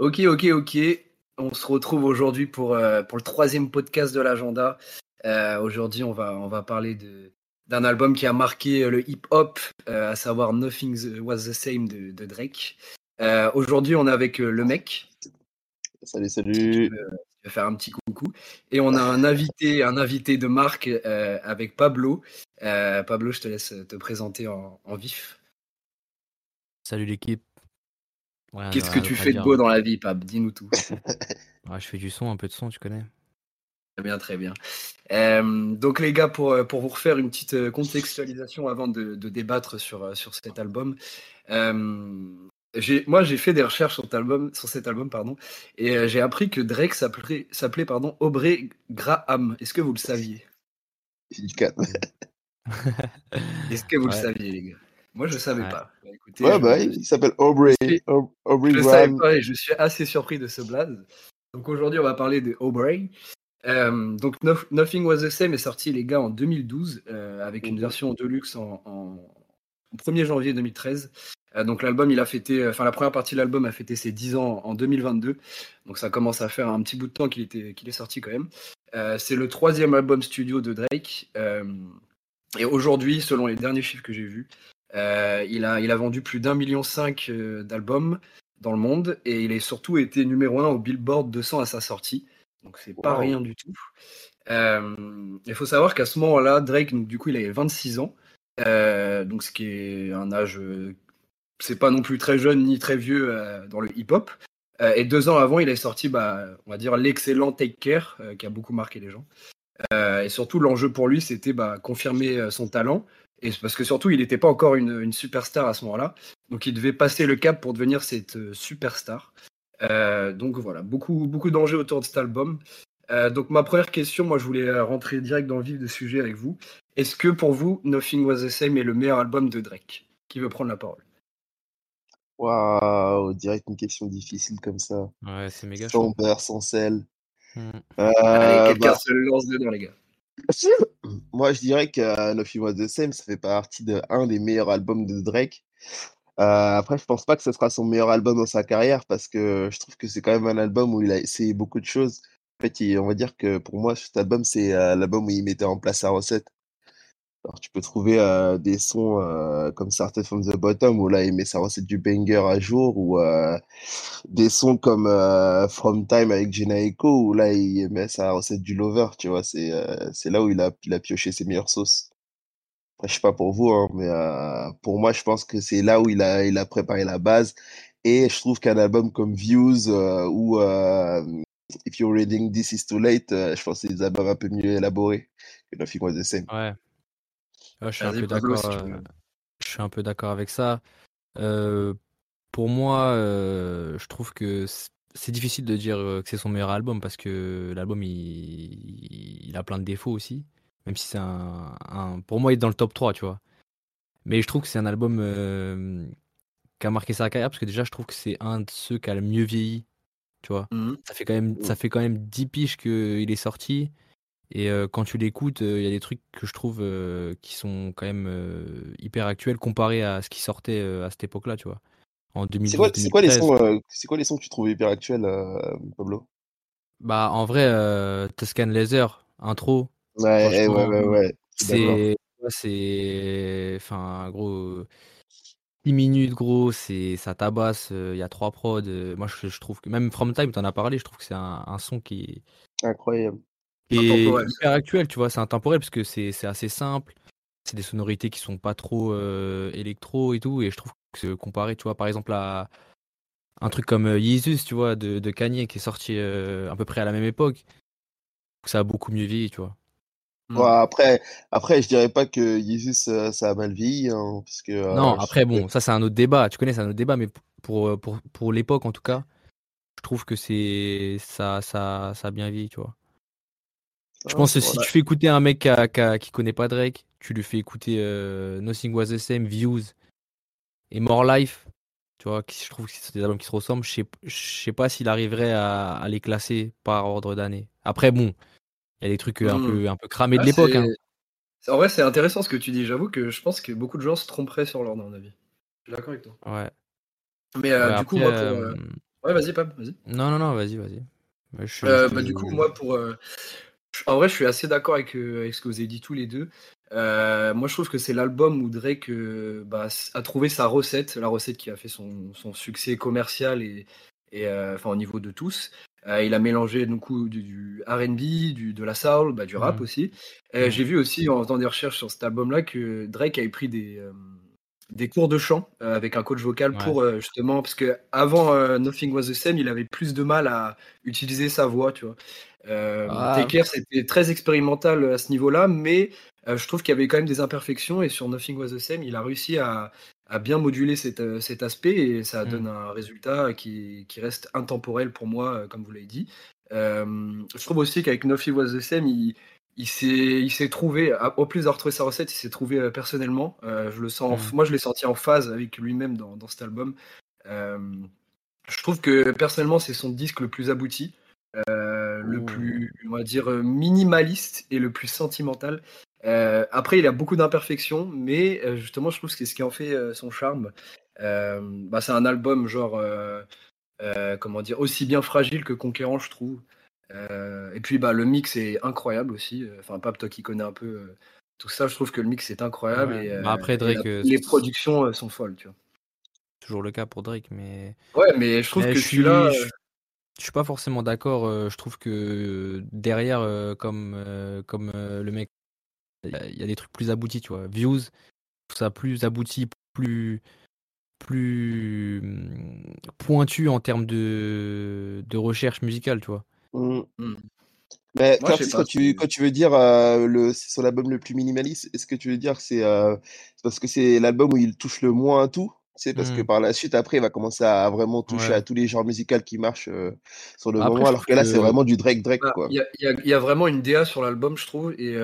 Ok, ok, ok. On se retrouve aujourd'hui pour, euh, pour le troisième podcast de l'agenda. Euh, aujourd'hui, on va, on va parler de, d'un album qui a marqué le hip-hop, euh, à savoir Nothing Was the Same de, de Drake. Euh, aujourd'hui, on est avec le mec. Salut, salut. Je vais faire un petit coucou. Et on a un invité, un invité de marque avec Pablo. Pablo, je te laisse te présenter en, en vif. Salut l'équipe. Ouais, Qu'est-ce que tu fais de beau dans la vie, Pab Dis-nous tout. ouais, je fais du son, un peu de son, tu connais. Très bien, très bien. Euh, donc les gars, pour, pour vous refaire une petite contextualisation avant de, de débattre sur, sur cet album, euh, moi j'ai fait des recherches sur cet album, sur cet album pardon, et euh, j'ai appris que Drake s'appelait, s'appelait pardon, Aubrey Graham. Est-ce que vous le saviez? Est-ce que vous ouais. le saviez les gars? Moi, je ne savais ouais. pas. Ouais, bah, il s'appelle Aubrey. Aubrey je savais pas et je suis assez surpris de ce blaze. Donc aujourd'hui, on va parler de Aubrey. Euh, donc no Nothing Was the Same est sorti, les gars, en 2012, euh, avec une version deluxe en, en, en 1er janvier 2013. Euh, donc l'album, il a fêté, enfin la première partie de l'album a fêté ses 10 ans en 2022. Donc ça commence à faire un petit bout de temps qu'il était, qu'il est sorti quand même. Euh, C'est le troisième album studio de Drake. Euh, et aujourd'hui, selon les derniers chiffres que j'ai vus, euh, il, a, il a vendu plus d'un million cinq euh, d'albums dans le monde et il a surtout été numéro un au Billboard 200 à sa sortie. Donc c'est wow. pas rien du tout. Euh, il faut savoir qu'à ce moment-là, Drake, donc, du coup, il avait 26 ans. Euh, donc ce qui est un âge, c'est pas non plus très jeune ni très vieux dans le hip-hop. et deux ans avant, il est sorti, bah, on va dire, l'excellent Take Care, qui a beaucoup marqué les gens. et surtout, l'enjeu pour lui, c'était bah, confirmer son talent et parce que surtout, il n'était pas encore une, une, superstar à ce moment-là. Donc, il devait passer le cap pour devenir cette euh, superstar. Euh, donc, voilà, beaucoup, beaucoup d'enjeux autour de cet album. Euh, donc, ma première question, moi, je voulais rentrer direct dans le vif du sujet avec vous. Est-ce que pour vous, Nothing Was the Same est le meilleur album de Drake? Qui veut prendre la parole? Waouh, direct une question difficile comme ça. Ouais, c'est méga Sans beurre, sans sel. Allez, quelqu'un bah... se lance dedans, les gars. Moi, je dirais que uh, Nothing Was the Same, ça fait partie de un des meilleurs albums de Drake. Euh, après, je pense pas que ce sera son meilleur album dans sa carrière parce que je trouve que c'est quand même un album où il a essayé beaucoup de choses. En fait, on va dire que pour moi, cet album, c'est euh, l'album où il mettait en place sa recette. Alors, tu peux trouver euh, des sons euh, comme Started from the Bottom où là il met sa recette du banger à jour ou euh, des sons comme From Time avec Jenna Echo où là il met sa recette du Lover, tu vois, c'est c'est là où il a, il a pioché ses meilleures sauces. Après, je sais pas pour vous, hein, mais pour moi, je pense que c'est là où il a, il a préparé la base. Et je trouve qu'un album comme Views ou If You're Reading This Is Too Late, je pense que c'est des albums un peu mieux élaborés que Nothing Was the Same. Ouais, je suis un peu. Si euh, je suis un peu d'accord avec ça. Euh, pour moi, euh, je trouve que c'est difficile de dire que c'est son meilleur album parce que l'album il, il, a plein de défauts aussi. Même si c'est un, un, Pour moi, il est dans le top 3, tu vois. Mais je trouve que c'est un album euh, qui a marqué sa carrière parce que déjà, je trouve que c'est un de ceux qui a le mieux vieilli. Tu vois. Mmh. Ça, fait quand même, ça fait quand même 10 piges qu'il est sorti. Et euh, quand tu l'écoutes, il euh, y a des trucs que je trouve euh, qui sont quand même hyper actuels comparé à ce qui sortait à cette époque-là, tu vois. En 2012. C'est quoi, quoi, les sons C'est quoi les sons que tu trouves hyper actuels, Pablo? Bah en vrai, Tuscan Laser, intro. Ouais, ouais, ouais, ouais. C'est, c'est, enfin, gros. 10 minutes, gros, c'est ça tabasse. Il y a trois prods. moi, je, je, trouve que même From Time, t'en as parlé. Je trouve que c'est un, un son qui est incroyable et hyper actuel, tu vois, c'est intemporel parce que c'est assez simple. C'est des sonorités qui sont pas trop euh, électro et tout. Et je trouve que comparé, tu vois, par exemple à un truc comme euh, Jesus, tu vois, de, de Kanye qui est sorti euh, à peu près à la même époque, ça a beaucoup mieux vieilli, tu vois. Ouais, après, après, je dirais pas que Jesus ça a mal vieilli, hein, parce que. non, après, bon, ça c'est un autre débat. Tu connais, c'est un autre débat, mais pour pour pour l'époque en tout cas, je trouve que c'est ça ça ça a bien vieilli, tu vois. Je pense que si tu fais écouter un mec qui, a, qui, a, qui, connaît pas Drake, tu lui fais écouter euh, Nothing Was the Same, Views et More Life, tu vois, qui, je trouve que c'est des albums qui se ressemblent. Je sais, je sais pas s'il arriverait à, à, les classer par ordre d'année. Après, bon, il y a des trucs un, mmh. peu, un peu cramés de ah, l'époque. Hein. En vrai, c'est intéressant ce que tu dis. J'avoue que je pense que beaucoup de gens se tromperaient sur l'ordre, à mon avis. Je suis d'accord avec toi. Ouais. Mais euh, ouais, du après, coup, moi, pour, euh... Ouais, vas-y, Pam, vas-y. Non, non, non, vas-y, vas-y. bah, du coup, moi, pour. En vrai, je suis assez d'accord avec, avec, ce que vous avez dit tous les deux. moi, je trouve que c'est l'album où Drake bah, a trouvé sa recette, la recette qui a fait son, son succès commercial et, et enfin au niveau de tous. Euh, il a mélangé du, du, RB, de la soul, bah, du rap mmh. aussi. Mmh. J'ai vu aussi en faisant des recherches sur cet album-là que Drake avait pris des, euh, des cours de chant euh, avec un coach vocal pour justement, parce que avant Nothing Was the Same, il avait plus de mal à utiliser sa voix, tu vois. Ah. c'était très expérimental à ce niveau-là, mais je trouve qu'il y avait quand même des imperfections et sur Nothing Was the Same, il a réussi à, bien modulé euh, cet, aspect et ça donne mmh. un résultat qui, reste intemporel pour moi, euh, comme vous l'avez dit. Euh, je trouve aussi qu'avec Nofi Was the Same, il, il s'est trouvé, au plus d'avoir retrouvé sa recette, il s'est trouvé personnellement. je le sens, mmh. Moi, je l'ai senti en phase avec lui-même dans, cet album. je trouve que personnellement, c'est son disque le plus abouti. Le plus, on va dire, minimaliste et le plus sentimental. Euh, après, il a beaucoup d'imperfections, mais euh, justement, je trouve que c'est ce qui en fait euh, son charme. Bah, c'est un album, genre, comment dire, aussi bien fragile que conquérant, je trouve. et puis, bah, le mix est incroyable aussi. Enfin, Pape, toi qui connais un peu tout ça, je trouve que le mix est incroyable. Et, bah, après, Drake, les productions sont folles, tu vois. Toujours le cas pour Drake, mais. Ouais, mais je trouve que celui-là. Je suis pas forcément d'accord. je trouve que derrière, comme, comme le mec il y, a des trucs plus aboutis, tu vois. Views, ça plus abouti, plus plus mmh, pointu en termes de, de recherche musicale, tu vois. Mmh. Mmh. Mais quand, tu, quand tu veux dire euh, le c'est son album le plus minimaliste, est-ce que tu veux dire que c'est euh, parce que c'est l'album où il touche le moins à tout? C'est parce que par la suite, après, il va commencer à vraiment toucher à tous les genres musicaux qui marchent euh, sur le moment, alors que là, c'est vraiment du Drake Drake. Bah, il y, y, a vraiment une DA sur l'album, je trouve, et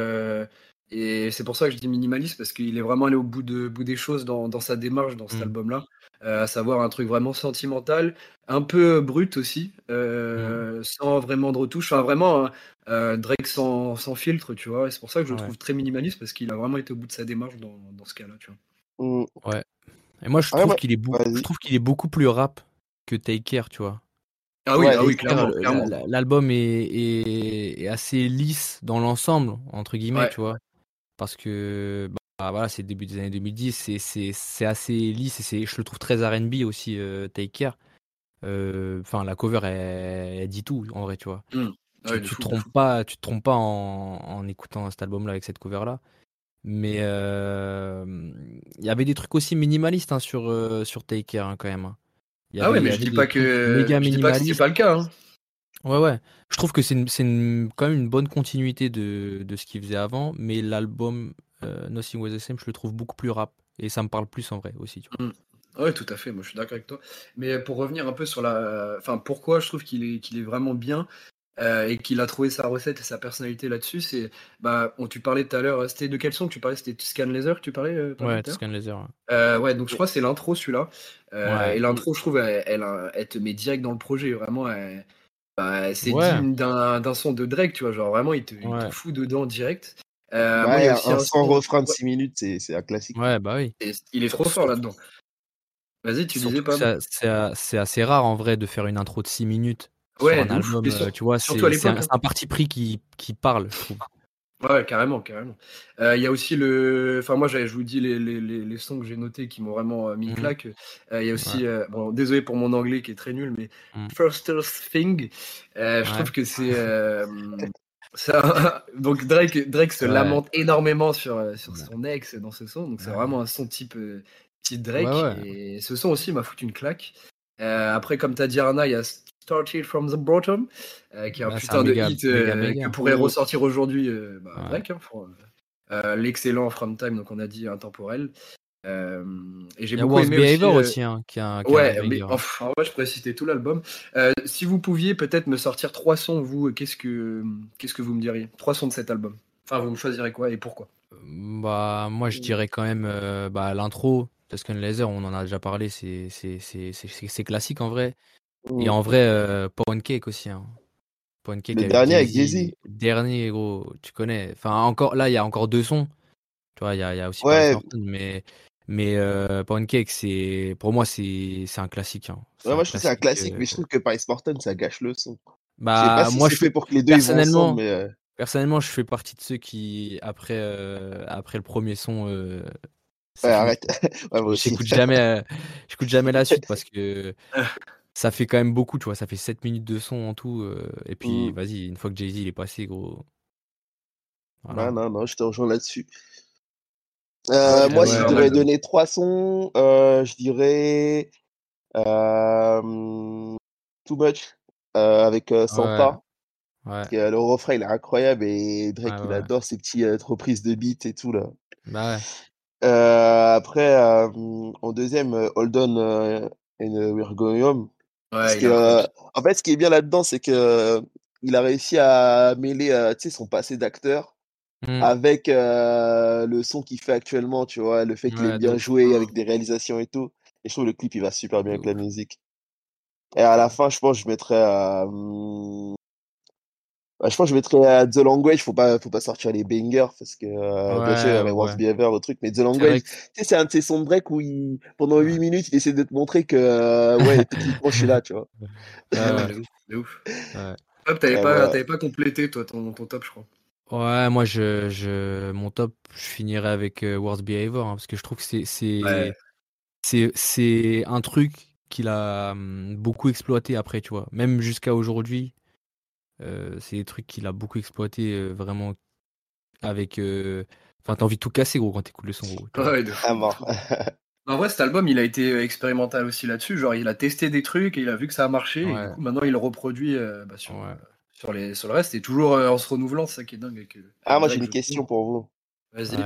et c'est pour ça que je dis minimaliste, parce qu'il est vraiment allé au bout, de, bout des choses dans, dans sa démarche dans cet mmh. album-là, euh, à savoir un truc vraiment sentimental, un peu brut aussi, euh, mmh. sans vraiment de retouche, enfin vraiment euh, Drake sans, sans, filtre, tu vois. Et c'est pour ça que je le trouve très minimaliste, parce qu'il a vraiment été au bout de sa démarche dans, dans ce cas-là, tu vois. Mmh. Ouais. Et moi, je trouve qu'il est, je trouve qu'il est beaucoup plus rap que Take Care, tu vois. Ah oui, ah oui clairement. L'album est, est, assez lisse dans l'ensemble, entre guillemets, tu vois parce que bah, voilà, c'est le début des années 2010, c'est assez lisse et je le trouve très RB aussi, euh, Take Care. Euh, enfin, la cover, elle, dit tout en vrai, tu vois. Mmh. tu, tu, te trompes pas, tu te trompes pas en, en écoutant cet album-là avec cette cover-là. Mais euh, il y avait des trucs aussi minimalistes hein, sur, sur Take Care hein, quand même. Hein. ah ouais, mais je dis pas que, je dis pas que c'est pas le cas. Ouais, ouais. Je trouve que c'est quand même une bonne continuité de, de ce qu'il faisait avant, mais l'album euh, Nothing Was the Same, je le trouve beaucoup plus rap. Et ça me parle plus en vrai aussi. Tu vois. Mmh. Ouais, tout à fait. Moi, je suis d'accord avec toi. Mais pour revenir un peu sur la. Enfin, pourquoi je trouve qu'il est, qu'il est vraiment bien euh, et qu'il a trouvé sa recette et sa personnalité là-dessus, c'est. Bah, on, tu parlais tout à l'heure. C'était de quel son que tu parlais? C'était Scan Laser que tu parlais euh, Ouais, Scan Laser. Ouais. ouais. donc je crois que c'est l'intro celui-là. Et l'intro, je trouve, elle, elle, elle, te met direct dans le projet. Vraiment, bah, c'est digne d'un son de Drake, tu vois. Genre vraiment, il te, fout dedans direct. Euh, ouais, un, son refrain de 6 minutes, c'est un classique. Ouais, bah oui. il est trop fort là-dedans. Vas-y, tu disais pas. C'est assez rare en vrai de faire une intro de 6 minutes. Ouais, sur un album, euh, tu vois, c'est un, un, parti pris qui, qui parle, je trouve. Ouais, carrément, carrément. Euh, il y a aussi le. Enfin, moi, je vous dis les, les, les sons que j'ai notés qui m'ont vraiment euh, mis une mmh claque. Euh, il y a aussi. bon, désolé pour mon anglais qui est très nul, mais mmh. First Thing, je trouve que c'est. ça... donc, Drake, Drake se lamente énormément sur, sur son ex dans ce son. Donc, c'est vraiment un son type, type Drake. Et ce son aussi m'a foutu une claque. après, comme tu as dit, Arna, il y a Started from the Bottom, euh, qui est un putain de hit euh, que pourrait ressortir aujourd'hui euh, bah, bah L'excellent From Time, donc on a dit intemporel. et j'ai beaucoup aimé aussi, hein, qui a, ouais, mais enfin, je pourrais citer tout l'album. si vous pouviez peut-être me sortir trois sons, vous, qu'est-ce que qu'est-ce que vous me diriez? Trois sons de cet album. Enfin, vous me choisirez quoi et pourquoi? Bah, moi, je dirais quand même bah, l'intro. Tuscan Laser, on en a déjà parlé, c'est classique en vrai. Et en vrai, euh, Cake aussi. Hein. Le dernier avec Jay-Z. Dernier, gros, tu connais. Enfin, encore, là, il y a encore deux sons. Tu vois, il y a, y a, aussi ouais. mais, mais euh, Pound Cake, c'est, pour moi, c'est un classique. Hein. Ouais, moi, je trouve que c'est un classique, mais je trouve que Paris Morton, ça gâche le son. Bah, je sais pas si moi, je fait pour que les deux ils vont ensemble, mais. Personnellement, je fais partie de ceux qui, après, après le premier son, Ouais, arrête. ouais, j'écoute jamais, j'écoute jamais la suite parce que ça fait quand même beaucoup, tu vois. Ça fait 7 minutes de son en tout. et puis, Mmh. vas-y, une fois que Jay-Z il est passé, gros. Non, non, non, je te rejoins là-dessus. Euh, moi, si je devais donner trois sons, euh, je dirais euh, Too Much avec Santa. Ouais. le refrain, il est incroyable et Drake, il adore ces petites reprises de beats et tout là. Bah ouais. après, en deuxième, Hold On and We're Going Home. Parce que, en fait, ce qui est bien là-dedans, c'est que il a réussi à mêler son passé d'acteur Mmh. avec le son qu'il fait actuellement, tu vois, le fait qu'il Ouais, est bien joué avec des réalisations et tout. Et je trouve le clip, il va super bien avec la musique. Et à la fin, je pense que je mettrais mmh, bah, je pense que je mettrais The Language, faut pas, faut pas sortir les bangers parce que a les Worst Behavior, le truc, mais The Language, tu sais, c'est un de ces sons de break où il, pendant 8 minutes, il essaie de te montrer que, ouais, techniquement, je suis là, tu vois. Ouais, de ouf. Hop, t'avais pas, pas complété, toi, ton, ton top, je crois. Ouais, moi, je, je, mon top, je finirais avec euh, Worst Behavior, hein, parce que je trouve que c'est, c'est, c'est, c'est un truc qu'il a hum, beaucoup exploité après, tu vois. Même jusqu'à aujourd'hui, euh, c'est des trucs qu'il a beaucoup exploité euh, vraiment avec. Enfin, t'as envie de tout casser, gros, quand t'écoutes le son, gros. Ouais, de En vrai, cet album, il a été expérimental aussi là-dessus. Genre, il a testé des trucs et il a vu que ça a marché. Et du coup, maintenant, il le reproduit bah, sur, sur, les, sur le reste et toujours en se renouvelant, c'est ça qui est dingue. Avec, ah, moi j'ai une question pour vous. Vas-y.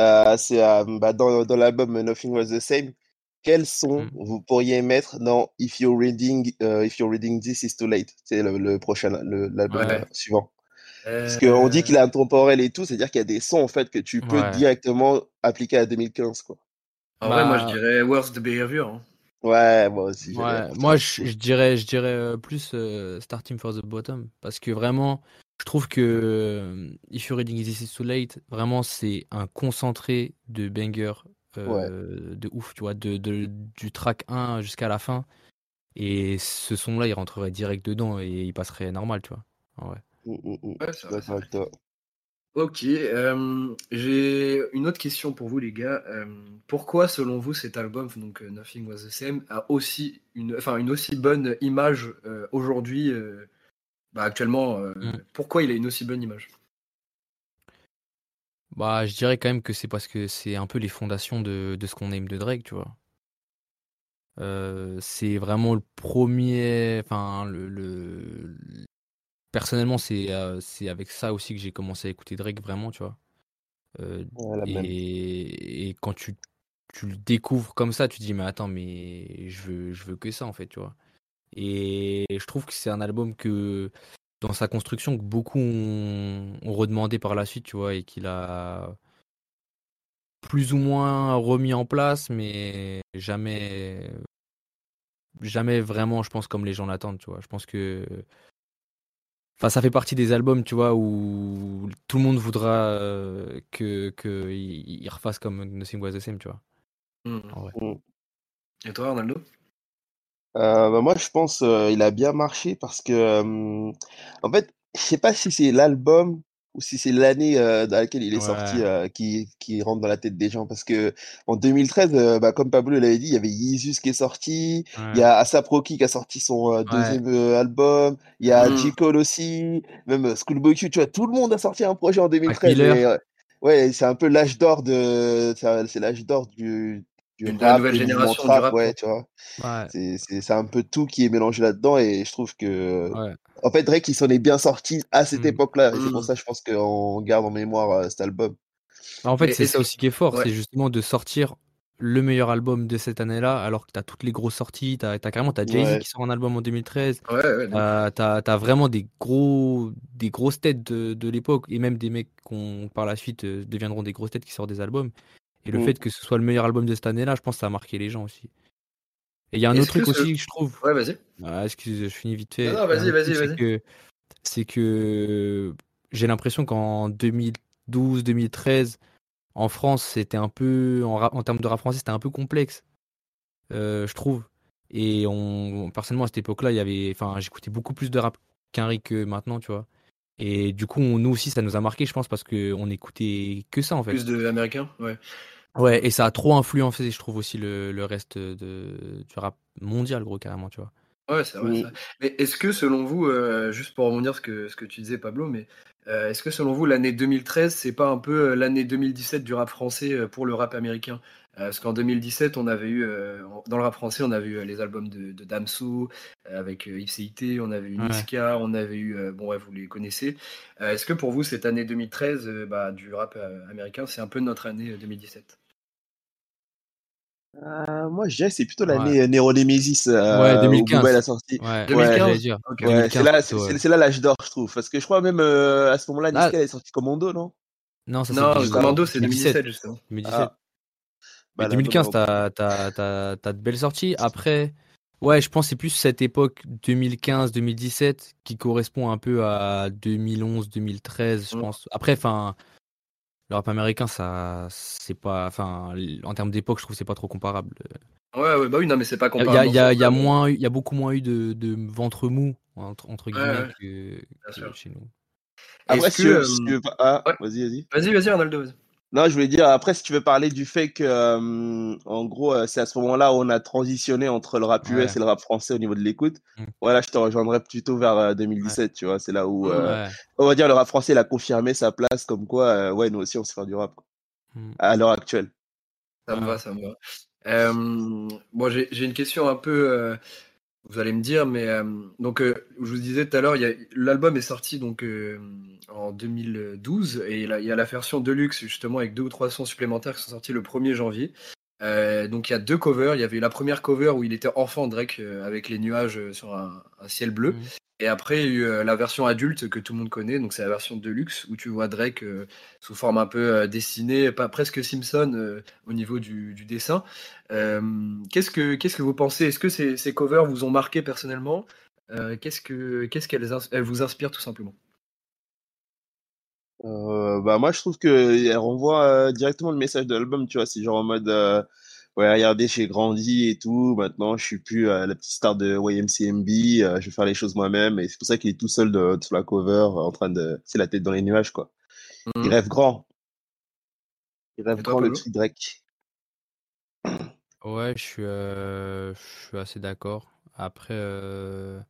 Euh, c'est bah, dans, dans l'album Nothing Was the Same. Quels sons Mmh. vous pourriez mettre dans If You're Reading, If You're Reading This Is Too Late C'est le, le, prochain, l'album ouais. suivant. Parce qu'on dit qu'il est intemporel et tout, c'est-à-dire qu'il y a des sons en fait que tu peux Ouais. directement appliquer à 2015. Quoi. En vrai, moi je dirais Worst Behavior. Hein. Ouais, moi aussi. Ouais, moi je, dirais, je dirais euh, plus euh, Starting for the Bottom parce que vraiment, je trouve que euh, If You're Reading This Is Too Late, vraiment c'est un concentré de banger euh, de ouf, tu vois, de, de- du track 1 jusqu'à la fin. Et ce son-là, il rentrerait direct dedans et il passerait normal, tu vois. En vrai. Mm, mm, mm. Ouais, c'est vrai, D'accord avec toi. Ok, euh, j'ai une autre question pour vous les gars. Euh, pourquoi selon vous cet album, donc Nothing Was the Same, a aussi une, enfin, une aussi bonne image euh, aujourd'hui, euh, bah, actuellement euh, Mm. Pourquoi il a une aussi bonne image? Bah, je dirais quand même que c'est parce que c'est un peu les fondations de, de ce qu'on aime de Drake, tu vois. Euh, c'est vraiment le premier. Enfin, le, le- personnellement, c'est euh, c'est avec ça aussi que j'ai commencé à écouter Drake vraiment, tu vois. Euh, et quand tu, tu le découvres comme ça, tu te dis, mais attends, mais je veux, je veux que ça, en fait, tu vois. Et je trouve que c'est un album que, dans sa construction, que beaucoup ont, ont redemandé par la suite, tu vois, et qu'il a plus ou moins remis en place, mais jamais, jamais vraiment, je pense, comme les gens l'attendent, tu vois. Je pense que, enfin, ça fait partie des albums, tu vois, où tout le monde voudra euh, que que il il refasse comme Nothing Was the Same, tu vois. Mm. En vrai. Mm. Et toi, Ronaldo Euh, bah, moi, je pense euh, il a bien marché parce que, euh, en fait, je sais pas si c'est l'album ou si c'est l'année euh, dans laquelle il est sorti euh, qui, qui rentre dans la tête des gens. Parce que en 2013, euh, bah, comme Pablo l'avait dit, il y avait Yeezus qui est sorti, il y a Asap Rocky qui a sorti son euh, Ouais. deuxième euh, album, il y a Mm. J. Cole aussi, même euh, Schoolboy Q, tu vois, tout le monde a sorti un projet en 2013. Miller. Et, ouais, c'est un peu l'âge d'or de, c'est l'âge d'or du, du rap, nouvelle génération du rap, ouais, tu vois. Ouais. C'est c'est- c'est un peu tout qui est mélangé là-dedans et je trouve que Ouais. en fait Drake il s'en est bien sorti à cette Mm. époque-là et c'est pour Mm. ça je pense qu'on garde en mémoire euh, cet album. Bah, En fait, c'est ça aussi qui est fort, Ouais. c'est justement de sortir le meilleur album de cette année-là, alors que tu as toutes les grosses sorties, tu as, carrément t'as Jay-Z Ouais. qui sort un album en 2013, Ouais, ouais, de ouf. tu as, vraiment des, gros, des grosses têtes de, de l'époque, et même des mecs qui par la suite euh, deviendront des grosses têtes qui sortent des albums. Et le Mm. fait que ce soit le meilleur album de cette année-là, je pense que ça a marqué les gens aussi. Et il y a un autre truc que aussi, je trouve. Ouais, vas-y. Ah, excuse, je finis vite fait. Non, vas-y, vas-y, vas-y. que, c'est que j'ai l'impression qu'en 2012-2013, en France, c'était un peu, en, termes de rap français, c'était un peu complexe, euh, je trouve. Et on, personnellement, à cette époque-là, il y avait, enfin, j'écoutais beaucoup plus de rap qu'un que maintenant, tu vois. Et du coup, nous aussi, ça nous a marqué, je pense, parce qu'on écoutait que ça, en fait. Plus de américains, ouais. Ouais, et ça a trop influencé, je trouve, aussi le, le reste de, du rap mondial, gros, carrément, tu vois. Ouais, c'est vrai. Ça. Mais est-ce que selon vous, euh, juste pour rebondir ce que, ce que tu disais, Pablo, mais euh, est-ce que selon vous, l'année 2013, c'est pas un peu euh, l'année 2017 du rap français pour le rap américain? Parce qu'en 2017, on avait eu, dans le rap français, on avait eu les albums de, de Damso, avec Ipséité, on avait eu Niska, on avait eu, bon, ouais, vous les connaissez. est-ce que pour vous, cette année 2013 bah, du rap américain, c'est un peu notre année 2017 euh, moi, je dirais que c'est plutôt l'année ouais. Neuronemesis euh, ouais, 2015. où la sortie. Ouais, 2015, dire. Okay. Ouais, c'est là, c'est, là l'âge d'or, je trouve. Parce que je crois même euh, à ce moment-là, ah. Niska, elle est sortie Commando, non? Non, ça, non c'est Commando, c'est 2017, justement. 2017. Ah. Bah, 2015, t'as, t'as, t'as, t'as de belles sorties. Après, ouais, je pense que c'est plus cette époque 2015-2017 qui correspond un peu à 2011-2013, je mm. pense. Après, enfin le rap américain, ça, c'est pas, enfin, en termes d'époque, je trouve que c'est pas trop comparable. Ouais, ouais, bah oui, non, mais c'est pas comparable. Il y a, y a, moins, il y a beaucoup moins eu de, de ventre mou entre, entre guillemets que, que chez nous. Après, que, si tu veux... ah, vas-y, vas-y. Vas-y, vas-y, Ronaldo. Non, je voulais dire, après, si tu veux parler du fait que, euh, en gros, euh, c'est à ce moment-là où on a transitionné entre le rap US et le rap français au niveau de l'écoute. Mmh. Voilà, je te rejoindrais plutôt vers 2017, euh, tu vois. C'est là où, on va dire, le rap français, il a confirmé sa place, comme quoi, ouais, nous aussi, on sait faire du rap, mmh. à l'heure actuelle. Ça me va, ça me va. bon, j'ai une question un peu vous allez me dire, mais euh, donc euh, je vous disais tout à l'heure, l'album est sorti donc euh, en 2012 et il y a la version deluxe justement avec deux ou trois sons supplémentaires qui sont sortis le 1er janvier. donc il y a deux covers. Il y avait la première cover où il était enfant Drake avec les nuages sur un, ciel bleu, mmh. Et après, il y a eu euh, la version adulte que tout le monde connaît, donc c'est la version deluxe où tu vois Drake euh, sous forme un peu euh, dessinée, pas presque Simpson au niveau du, dessin. qu'est-ce que qu'est-ce que vous pensez? Est-ce que ces, covers vous ont marqué personnellement? Qu'est-ce que qu'est-ce qu'elles vous inspirent tout simplement? Bah moi je trouve que renvoie directement le message de l'album, tu vois, c'est genre en mode ouais, regardez, j'ai grandi et tout. Maintenant, je suis plus euh, la petite star de YMCMB. Euh, je vais faire les choses moi-même. Et c'est pour ça qu'il est tout seul de, sur la cover, en train de, c'est la tête dans les nuages, quoi. Il mmh. rêve grand. Il rêve grand, le petit Drake. Ouais, je suis, euh, je suis assez d'accord. Après, je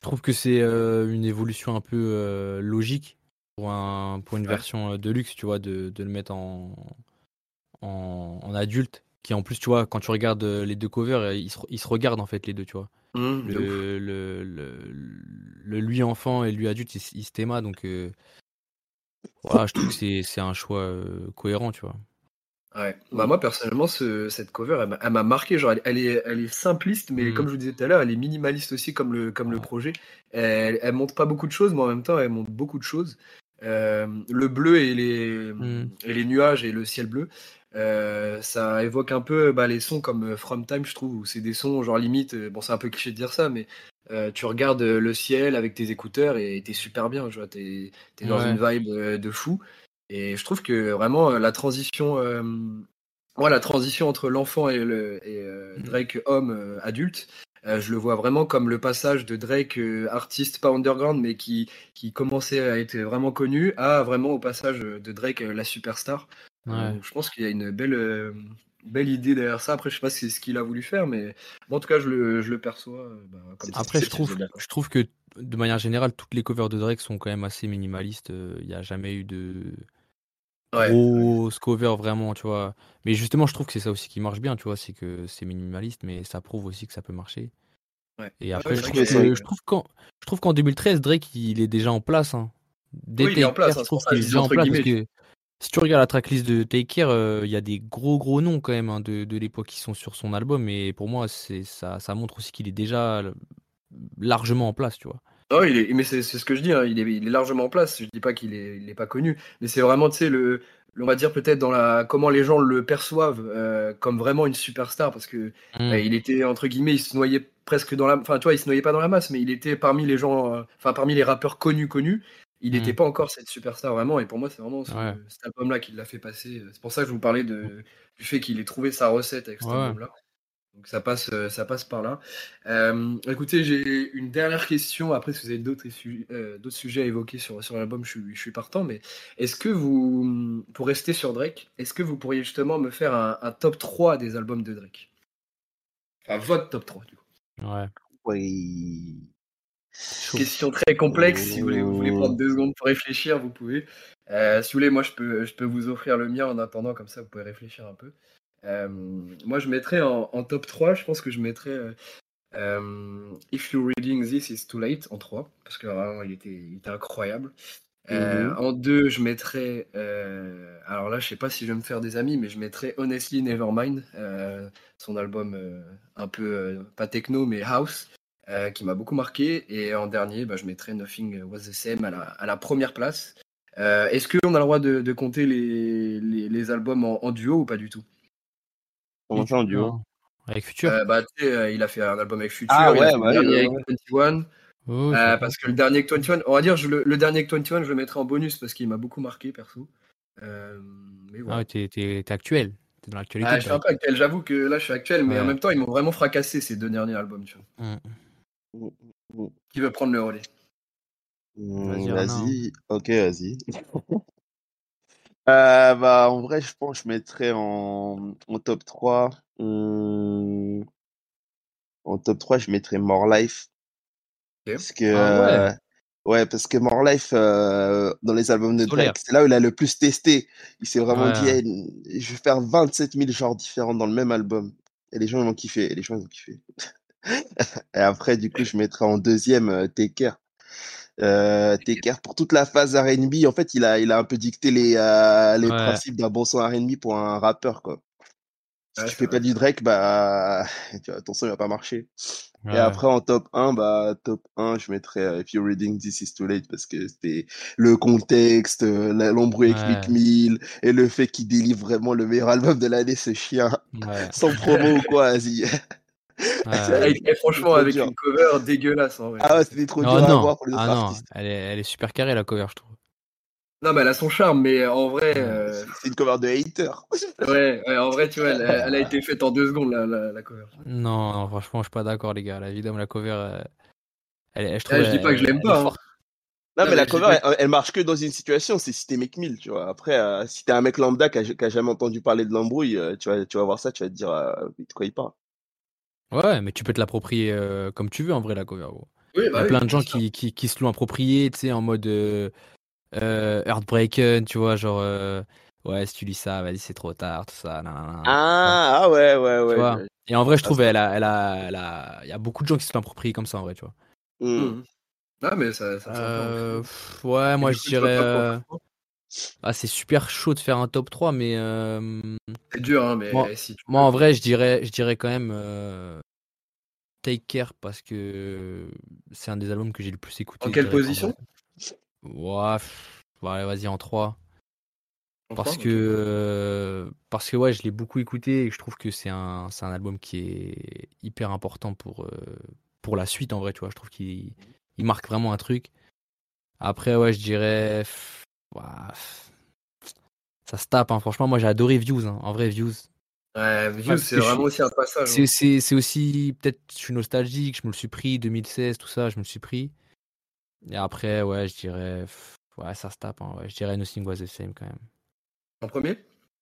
trouve que c'est une évolution un peu logique pour, un, pour une version de luxe, tu vois, de, de le mettre en, en, adulte, qui en plus, tu vois, quand tu regardes euh, les deux covers, euh, ils se, ils se regardent en fait les deux, tu vois. Mmh, le, le, le, lui enfant et lui adulte, ils, se t'aiment, donc euh, voilà, je trouve que c'est un choix cohérent, tu vois. Ouais. Bah moi personnellement ce, cette cover elle m'a marqué genre elle, est elle est simpliste mais mmh. comme je vous disais tout à l'heure elle est minimaliste aussi comme le comme le projet elle, elle montre pas beaucoup de choses mais en même temps elle montre beaucoup de choses le bleu et les mmh. et les nuages et le ciel bleu euh, ça évoque un peu bah, les sons comme euh, From Time, je trouve, où c'est des sons, genre limite, euh, bon, c'est un peu cliché de dire ça, mais tu regardes le ciel avec tes écouteurs et t'es super bien, tu vois, t'es es dans une vibe de fou. Et je trouve que vraiment la transition, la transition entre l'enfant et, le, et mmh. Drake homme adulte, je le vois vraiment comme le passage de Drake, artiste pas underground, mais qui, qui commençait à être vraiment connu, à vraiment au passage de Drake, la superstar. Euh, je pense qu'il y a une belle, euh, belle idée derrière ça. Après, je sais pas si c'est ce qu'il a voulu faire, mais en tout cas, je le, je le perçois. Euh, bah, Après, je trouve, je trouve que de manière générale, toutes les covers de Drake sont quand même assez minimalistes. Il n'y a jamais eu de ouais, grosses covers vraiment, tu vois. Mais justement, je trouve que c'est ça aussi qui marche bien, tu vois. C'est que c'est minimaliste, mais ça prouve aussi que ça peut marcher. Et après, je, trouve je, trouve qu'en, je trouve qu'en 2013, Drake, il est déjà en place. Hein. Dès oui, il est en place. Hein, je trouve qu'il est déjà en place parce que si tu regardes la tracklist de Take Care, euh, il y a des gros gros noms quand même hein, de, de l'époque qui sont sur son album. Et pour moi, c'est ça, ça montre aussi qu'il est déjà largement en place, tu vois. Oh, il est, mais c'est ce que je dis, hein, il, est, il, est, largement en place. Je dis pas qu'il est, il est pas connu, mais c'est vraiment, tu sais, le, on va dire peut-être dans la comment les gens le perçoivent euh, comme vraiment une superstar parce que mmh. bah, il était entre guillemets, il se noyait presque dans la, enfin, tu vois, il se noyait pas dans la masse, mais il était parmi les gens, euh, enfin parmi les rappeurs connus connus il n'était mmh. pas encore cette superstar vraiment. Et pour moi, c'est vraiment cet album-là qui l'a fait passer. C'est pour ça que je vous parlais de, du fait qu'il ait trouvé sa recette avec cet album-là. Donc ça passe, ça passe par là. Euh, écoutez, j'ai une dernière question. Après, si vous avez d'autres euh, sujets à évoquer sur, sur l'album, je, je, suis partant. Mais est-ce que vous, pour rester sur Drake, est-ce que vous pourriez justement me faire un, top 3 des albums de Drake? Enfin, votre top 3, du coup. Ouais. Oui. Question très complexe. Si vous voulez, vous voulez prendre deux secondes pour réfléchir, vous pouvez. si vous voulez, moi, je peux, je peux vous offrir le mien en attendant, comme ça, vous pouvez réfléchir un peu. Euh, moi, je mettrais en, top 3, je pense que je mettrais euh, euh, If You're Reading This It's Too Late en 3, parce que vraiment, il était, était incroyable. Mhm. En 2, je mettrais. alors là, je sais pas si je vais me faire des amis, mais je mettrais Honestly Nevermind, son album un peu, pas techno, mais house, qui m'a beaucoup marqué. Et en dernier, bah, je mettrais Nothing Was the Same à la, à la première place. Est-ce qu'on a le droit de, compter les, les, albums en, duo ou pas du tout? Comment ça en duo Avec Future euh, bah, euh, Il a fait un album avec Future, ah, il ouais, a fait bah, le dernier avec 21. euh, parce que le dernier avec 21, on va dire le, le dernier avec 21, je le mettrai en bonus parce qu'il m'a beaucoup marqué perso. Euh, mais voilà. Ah, t'es, actuel. T'es dans l'actualité. Ah, je suis un peu actuel, j'avoue que là je suis actuel, mais en même temps ils m'ont vraiment fracassé ces deux derniers albums. Tu vois. Mm. Qui veut prendre le relais Vas-y, vas-y. ok, vas-y. Euh, bah, en vrai, je pense que je mettrais en, en top 3. Hum, en top 3, je mettrais More Life. Parce que, ah ouais. Euh, ouais. parce que More Life, euh, dans les albums de Drake, c'est là où il a le plus testé. Il s'est vraiment dit, je vais faire 27 000 genres différents dans le même album. Et les gens, ils kiffer. Et les gens, ils vont kiffer. Et après, du coup, je mettrais en deuxième euh, Take Care. Euh, pour toute la phase R&B, en fait, il a, il a un peu dicté les, euh, les principes d'un bon son R&B pour un rappeur, quoi. Si tu fais pas du Drake, bah, tu vois, ton son va pas marcher. Et après, en top 1, bah, top 1, je mettrais euh, If You're Reading This Is Too Late parce que c'était le contexte, euh, l'embrouille avec Mill et le fait qu'il délivre vraiment le meilleur album de l'année, ce chien. Sans promo ou quoi, vas-y. Franchement, avec une cover dégueulasse. En vrai. Ah ouais, c'était trop dur à voir pour les ah non, Elle est, elle est super carrée la cover, je trouve. Non, mais elle a son charme, mais en vrai. Euh, c'est une cover de hater. ouais, ouais, en vrai, tu vois, elle, elle, a été faite en deux secondes, la, la, cover. Non, non, franchement, je suis pas d'accord, les gars. La vidéo, la cover, euh, elle, je trouve. je dis pas que je l'aime pas. Hein. Non, mais, la cover, elle, marche que dans une situation, c'est si t'es mec 1000, tu vois. Après, euh, si t'es un mec lambda qui a, jamais entendu parler de l'embrouille, tu, vas, tu vas voir ça, tu vas te dire de quoi il parle? Ouais, mais tu peux te l'approprier euh, comme tu veux en vrai la cover. Oui, Il y a bah plein de gens qui, qui, qui, se l'ont approprié, tu sais, en mode euh, euh, Heartbreaken, tu vois, genre euh, ouais, si tu lis ça, vas-y, c'est trop tard, tout ça. ah, ah, ouais, ouais, ouais. Et en vrai, je trouve, elle a, elle a, elle a, il y a beaucoup de gens qui se l'ont approprié comme ça en vrai, tu vois. Mmh. Ah, mais ça, ça euh, Ouais, moi je dirais. Ah, c'est super chaud de faire un top 3, mais. C'est dur, hein, mais moi, si tu moi en vrai, je dirais, je dirais quand même Take Care parce que c'est un des albums que j'ai le plus écouté. En quelle position Ouais, vas-y, en 3. parce que, parce que ouais, je l'ai beaucoup écouté et je trouve que c'est un, un album qui est hyper important pour, pour la suite en vrai, tu vois. Je trouve qu'il il marque vraiment un truc. Après, ouais, je dirais ça se tape, hein. franchement. Moi, j'ai adoré Views. Hein. En vrai, Views. Ouais, Views, c'est vraiment aussi un passage. Hein. C'est aussi, peut-être, je suis nostalgique, je me le suis pris, 2016, tout ça, je me le suis pris. Et après, ouais, je dirais. Ouais, ça se tape. Hein, ouais. Je dirais Nothing Was the Same quand même. En premier?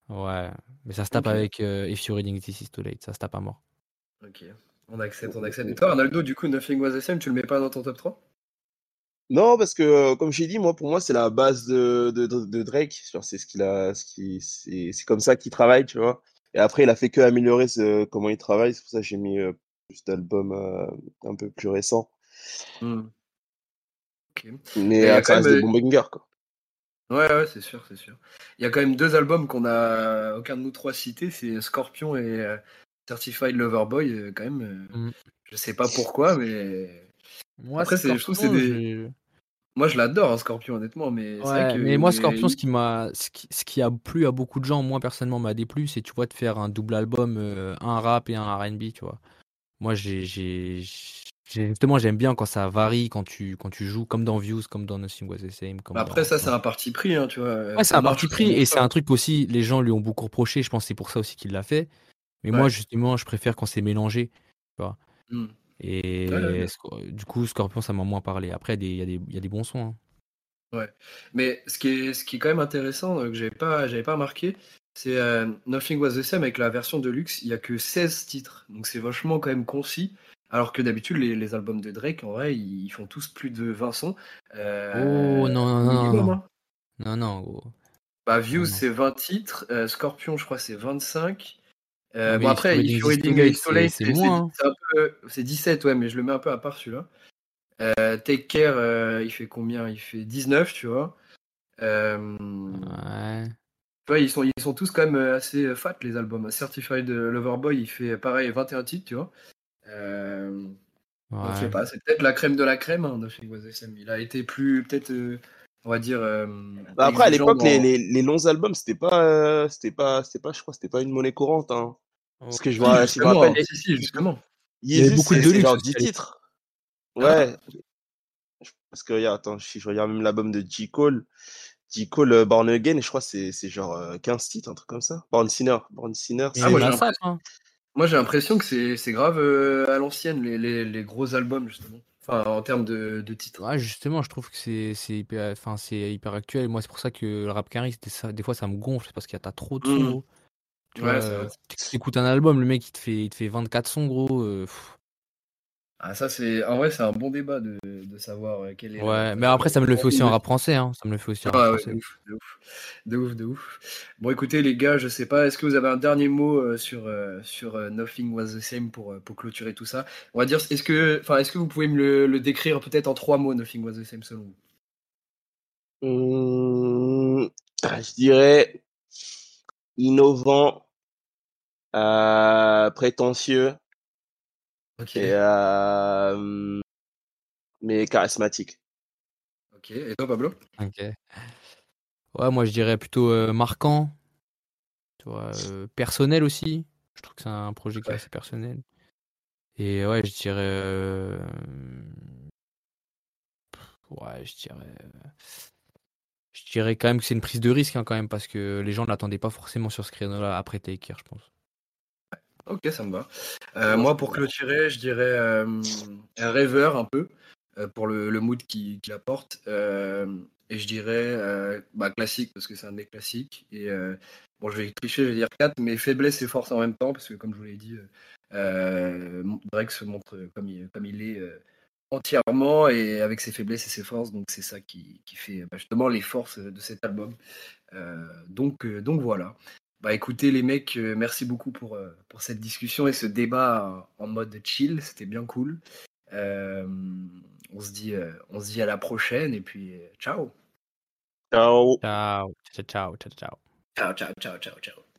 Ouais, mais ça se tape avec euh, If You're Reading This Is Too Late. Ça se tape à mort. Ok, on accepte, on accepte. Et toi, Arnaldo, du coup, Nothing Was the Same, tu le mets pas dans ton top 3 non, parce que euh, comme j'ai dit, moi pour moi c'est la base de, de, de Drake. C'est ce qu'il a, ce qui, c'est comme ça qu'il travaille, tu vois. Et après, il a fait que améliorer ce, comment il travaille. C'est pour ça que j'ai mis euh, plus d'albums euh, un peu plus récents. Mmh. Mais à quand même des bons bangers, quoi. Ouais, ouais, c'est sûr, c'est sûr. Il y a quand même deux albums qu'on a aucun de nous trois cités, c'est Scorpion et Certified Lover Boy, quand même. Mmh. Je sais pas pourquoi, mais moi, Après, je trouve c'est des. Moi, je l'adore, hein, Scorpion, honnêtement. Mais, mais moi, Scorpion, ce qui, m'a, ce qui, a plu à beaucoup de gens, moi personnellement, m'a déplu, c'est tu vois, de faire un double album, euh, un rap et un RB, tu vois. Moi, j'ai, j'ai, justement, j'aime bien quand ça varie, quand tu, quand tu joues comme dans Views, comme dans Nothing Was the Same. Comme Après, ça, c'est un parti pris, hein, tu vois. Ouais, c'est un parti pris, et c'est un truc aussi, les gens lui ont beaucoup reproché, je pense c'est pour ça aussi qu'il l'a fait. Mais moi, justement, je préfère quand c'est mélangé. Tu vois. Mmh. Et du coup, Scorpion, ça m'a moins parlé. Après, il y, a des, y a des bons sons. Hein. Ouais. Mais ce qui est, ce qui est quand même intéressant, euh, que j'avais pas, pas remarqué, c'est euh, Nothing Was the Same avec la version de luxe, il y a que 16 titres. Donc c'est vachement quand même concis. Alors que d'habitude, les, albums de Drake, en vrai, ils font tous plus de 20 sons. Euh, oh non, non, non. Non, hein. non, non. Bah, Views, c'est 20 titres. Scorpion, je crois, c'est 25. Bon, après, If Reading Soleil, c'est 17, ouais, mais je le mets un peu à part celui-là. Euh, Take Care, euh, il fait combien? Il fait 19, tu vois. Euh, ouais. Tu vois, ils sont, ils sont tous quand même assez fat, les albums. Certified Loverboy, il fait pareil 21 titres, tu vois. je sais pas, c'est peut-être la crème de la crème hein, Il a été plus, peut-être, on va dire. Bah, après, à l'époque, les, les, les, longs albums, c'était pas, c'était pas, c'était pas, je crois, c'était pas une monnaie courante. Hein. Parce que je vois, je me rappelle. justement. Il y avait beaucoup de genre 10 titres. Ouais. Parce que, regarde, attends, si je regarde même l'album de J. Cole, J. Cole euh, Born Again, je crois que c'est genre 15 euh, titres, un truc comme ça. Born Sinner. Born Sinner. Ah, moi, j'ai l'impression que c'est grave euh, à l'ancienne, les, les, les, gros albums, justement. Enfin, en termes de, de titres. Ouais, justement, je trouve que c'est hyper, enfin, hyper actuel. Moi, c'est pour ça que le rap carré, des fois, ça me gonfle, parce qu'il y a trop de mmh. sons. Tu ouais, écoutes un album, le mec, il te fait, il te fait 24 sons, gros. Ah, ça, c'est. En vrai, c'est un bon débat de, de savoir euh, quel est. Ouais, mais après, ça me le fait aussi en rap français. Hein. Ça me le fait aussi en rap français. de, ouf, de, ouf, de ouf, de ouf. Bon, écoutez, les gars, je sais pas, est-ce que vous avez un dernier mot euh, sur, euh, sur Nothing Was the Same pour, pour clôturer tout ça? On va dire, est-ce que, enfin, est-ce que vous pouvez me le, le décrire peut-être en trois mots, Nothing Was the Same, selon vous? Mmh, Je dirais innovant, prétentieux euh, mais charismatique. Ok, et toi Pablo? Ok. Ouais, moi je dirais plutôt euh, marquant, tu vois, euh, personnel aussi. Je trouve que c'est un projet qui est assez personnel. Et ouais, je dirais. Ouais, je dirais. Je dirais quand même que c'est une prise de risque hein, quand même parce que les gens ne l'attendaient pas forcément sur ce créneau-là après Taker, je pense. Ok, ça me va. Euh, moi, pour clôturer, je dirais euh, un rêveur un peu euh, pour le, mood qu'il apporte. et je dirais bah, classique parce que c'est un des classiques. Et bon, je vais tricher, je vais dire 4, mais faiblesse et force en même temps parce que, comme je vous l'ai dit, Drake se montre comme il, comme il est entièrement et avec ses faiblesses et ses forces. Donc, c'est ça qui, fait bah, justement les forces de cet album. donc, donc voilà. Bah écoutez les mecs, euh, merci beaucoup pour, euh, pour cette discussion et ce débat en mode chill, c'était bien cool. Euh, on, se dit, on se dit à la prochaine et puis ciao. Ciao. Ciao, ciao, ciao, ciao. Ciao, ciao, ciao, ciao, ciao.